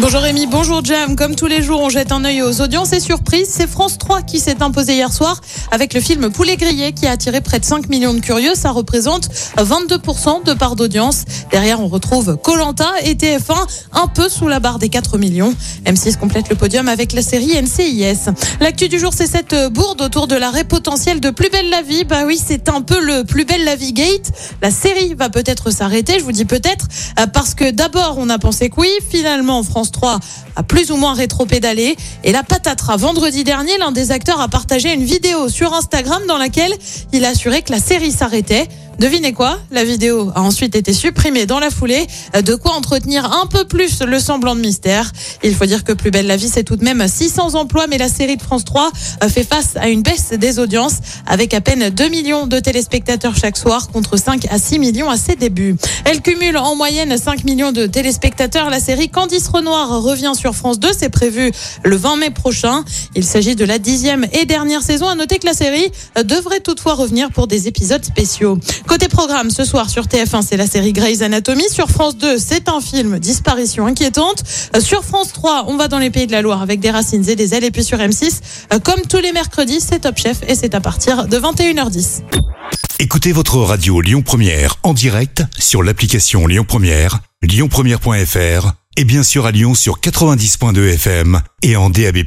Bonjour Rémi, bonjour Jam. Comme tous les jours, on jette un œil aux audiences et surprises. C'est France 3 qui s'est imposé hier soir avec le film Poulet grillé qui a attiré près de 5 millions de curieux. Ça représente 22% de part d'audience. Derrière, on retrouve Colanta et TF1 un peu sous la barre des 4 millions. M6 complète le podium avec la série NCIS. L'actu du jour, c'est cette bourde autour de l'arrêt potentiel de Plus belle la vie. Bah oui, c'est un peu le Plus belle la vie gate. La série va peut-être s'arrêter. Je vous dis peut-être euh, parce que d'abord, on a pensé que oui. Finalement, France 3 a plus ou moins rétro-pédalé. Et la patatera. Vendredi dernier, l'un des acteurs a partagé une vidéo sur Instagram dans laquelle il a assuré que la série s'arrêtait. Devinez quoi? La vidéo a ensuite été supprimée dans la foulée. De quoi entretenir un peu plus le semblant de mystère. Il faut dire que Plus belle la vie, c'est tout de même 600 emplois, mais la série de France 3 fait face à une baisse des audiences avec à peine 2 millions de téléspectateurs chaque soir contre 5 à 6 millions à ses débuts. Elle cumule en moyenne 5 millions de téléspectateurs. La série Candice Renoir revient sur France 2. C'est prévu le 20 mai prochain. Il s'agit de la dixième et dernière saison. À noter que la série devrait toutefois revenir pour des épisodes spéciaux. Côté programme, ce soir sur TF1, c'est la série Grey's Anatomy. Sur France 2, c'est un film Disparition inquiétante. Euh, Sur France 3, on va dans les pays de la Loire avec des racines et des ailes. Et puis sur M6, euh, comme tous les mercredis, c'est Top Chef et c'est à partir de 21h10. Écoutez votre radio Lyon Première en direct sur l'application Lyon Première, lyonpremière.fr et bien sûr à Lyon sur 90.2 FM et en DAB+.